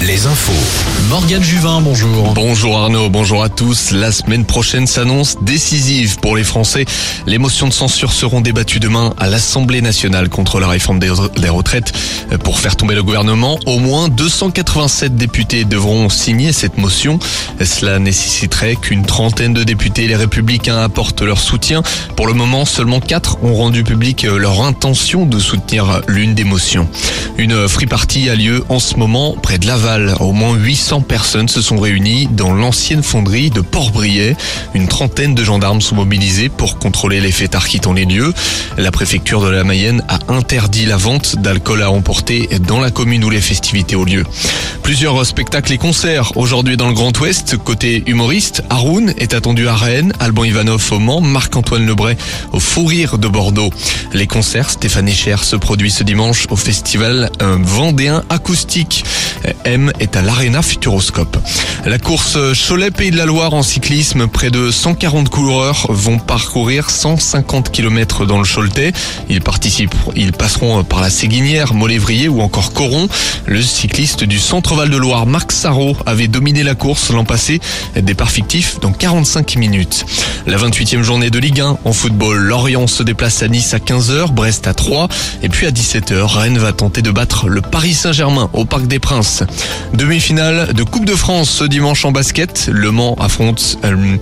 Les infos. Morgane Juvin, bonjour. Bonjour Arnaud, bonjour à tous. La semaine prochaine s'annonce décisive pour les Français. Les motions de censure seront débattues demain à l'Assemblée nationale contre la réforme des retraites. Pour faire tomber le gouvernement, au moins 287 députés devront signer cette motion. Cela nécessiterait qu'une trentaine de députés les républicains apportent leur soutien. Pour le moment, seulement 4 ont rendu public leur intention de soutenir l'une des motions. Une free party a lieu en ce moment près de Laval. Au moins 800 personnes se sont réunies dans l'ancienne fonderie de Port-Briet. Une trentaine de gendarmes sont mobilisés pour contrôler les fêtards quittant les lieux. La préfecture de la Mayenne a interdit la vente d'alcool à emporter dans la commune où les festivités ont lieu. Plusieurs spectacles et concerts aujourd'hui dans le Grand Ouest. Côté humoriste, Haroun est attendu à Rennes, Alban Ivanov au Mans, Marc-Antoine Lebray au Fou Rire de Bordeaux. Les concerts, Stéphane Echer se produit ce dimanche au festival Vendéen Acoustique. M est à l'Arena Futuroscope. La course Cholet Pays de la Loire en cyclisme, près de 140 coureurs vont parcourir 150 km dans le Choletais. Ils participent, ils passeront par la Séguinière, Molévrier ou encore Coron. Le cycliste du Centre-Val de Loire, Marc Sarrault, avait dominé la course l'an passé, départ fictif dans 45 minutes. La 28e journée de Ligue 1 en football, Lorient se déplace à Nice à 15h, Brest à 3 et puis à 17h, Rennes va tenter de battre le Paris Saint-Germain au Parc des Princes. Demi-finale de Coupe de France ce dimanche en basket. Le Mans affronte, euh,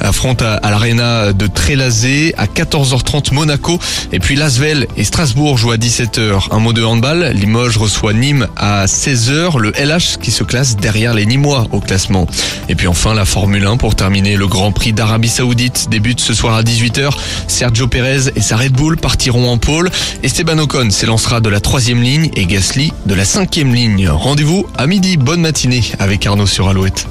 affronte à, l'Arena de Trélazé à 14h30 Monaco. Et puis Lasvel et Strasbourg jouent à 17h. Un mot de handball. Limoges reçoit Nîmes à 16h. Le LH qui se classe derrière les Nîmois au classement. Et puis enfin la Formule 1 pour terminer. Le Grand Prix d'Arabie Saoudite débute ce soir à 18h. Sergio Perez et sa Red Bull partiront en pôle. Esteban Ocon s'élancera de la troisième ligne et Gasly de la cinquième ligne. À midi. Bonne matinée avec Arnaud sur Alouette.